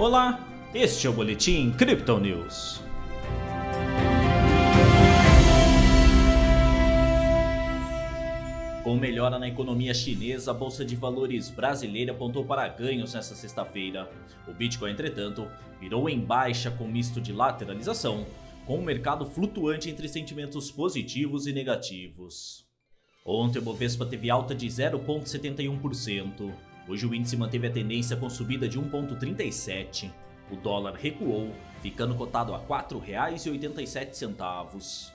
Olá, este é o Boletim Crypto News. Com melhora na economia chinesa, a Bolsa de Valores brasileira apontou para ganhos nesta sexta-feira. O Bitcoin, entretanto, virou em baixa com misto de lateralização, com o mercado flutuante entre sentimentos positivos e negativos. Ontem o Bovespa teve alta de 0,71%. Hoje o índice manteve a tendência com subida de 1,37. O dólar recuou, ficando cotado a R$ 4,87.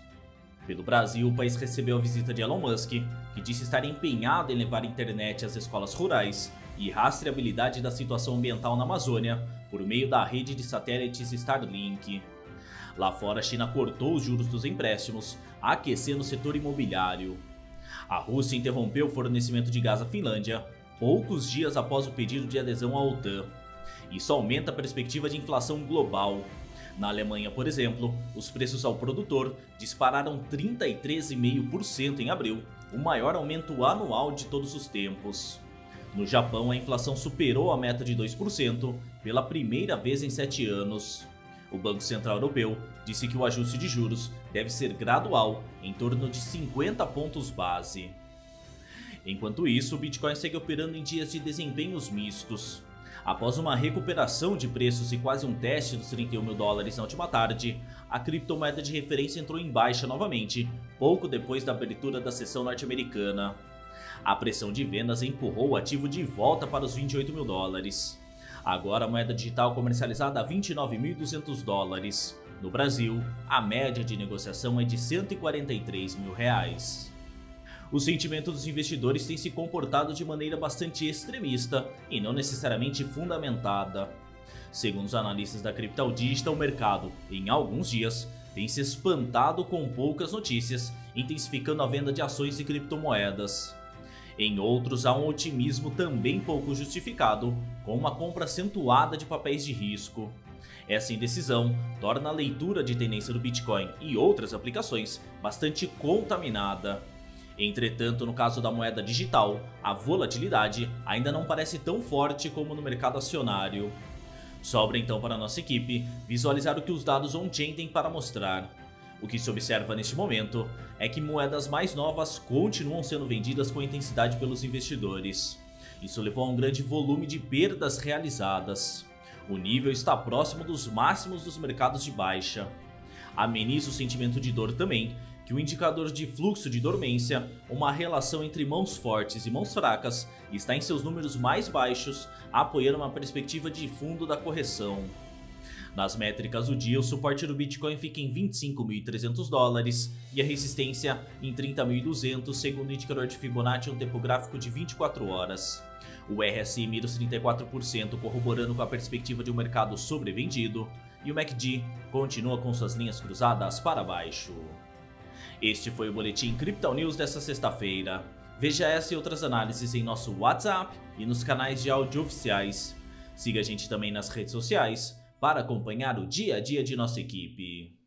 Pelo Brasil, o país recebeu a visita de Elon Musk, que disse estar empenhado em levar internet às escolas rurais e rastreabilidade da situação ambiental na Amazônia por meio da rede de satélites Starlink. Lá fora, a China cortou os juros dos empréstimos, aquecendo o setor imobiliário. A Rússia interrompeu o fornecimento de gás à Finlândia poucos dias após o pedido de adesão à OTAN. Isso aumenta a perspectiva de inflação global. Na Alemanha, por exemplo, os preços ao produtor dispararam 33,5% em abril, o maior aumento anual de todos os tempos. No Japão, a inflação superou a meta de 2% pela primeira vez em sete anos. O Banco Central Europeu disse que o ajuste de juros deve ser gradual, em torno de 50 pontos base. Enquanto isso, o Bitcoin segue operando em dias de desempenhos mistos. Após uma recuperação de preços e quase um teste dos 31 mil dólares na última tarde, a criptomoeda de referência entrou em baixa novamente, pouco depois da abertura da sessão norte-americana. A pressão de vendas empurrou o ativo de volta para os 28 mil dólares. Agora a moeda digital comercializada a 29.200 dólares. No Brasil, a média de negociação é de 143 mil reais. O sentimento dos investidores tem se comportado de maneira bastante extremista e não necessariamente fundamentada. Segundo os analistas da Crypto Digital, o mercado, em alguns dias, tem se espantado com poucas notícias, intensificando a venda de ações e criptomoedas. Em outros, há um otimismo também pouco justificado, com uma compra acentuada de papéis de risco. Essa indecisão torna a leitura de tendência do Bitcoin e outras aplicações bastante contaminada. Entretanto, no caso da moeda digital, a volatilidade ainda não parece tão forte como no mercado acionário. Sobra então para nossa equipe visualizar o que os dados on-chain têm para mostrar. O que se observa neste momento é que moedas mais novas continuam sendo vendidas com intensidade pelos investidores. Isso levou a um grande volume de perdas realizadas. O nível está próximo dos máximos dos mercados de baixa. Ameniza o sentimento de dor também que o indicador de fluxo de dormência, uma relação entre mãos fortes e mãos fracas, está em seus números mais baixos, apoiando uma perspectiva de fundo da correção. Nas métricas do dia, o suporte do Bitcoin fica em 25.300 dólares e a resistência em 30.200, segundo o indicador de Fibonacci um tempo gráfico de 24 horas. O RSI mira os 34%, corroborando com a perspectiva de um mercado sobrevendido, e o MACD continua com suas linhas cruzadas para baixo. Este foi o Boletim Crypto News desta sexta-feira. Veja essa e outras análises em nosso WhatsApp e nos canais de áudio oficiais. Siga a gente também nas redes sociais para acompanhar o dia a dia de nossa equipe.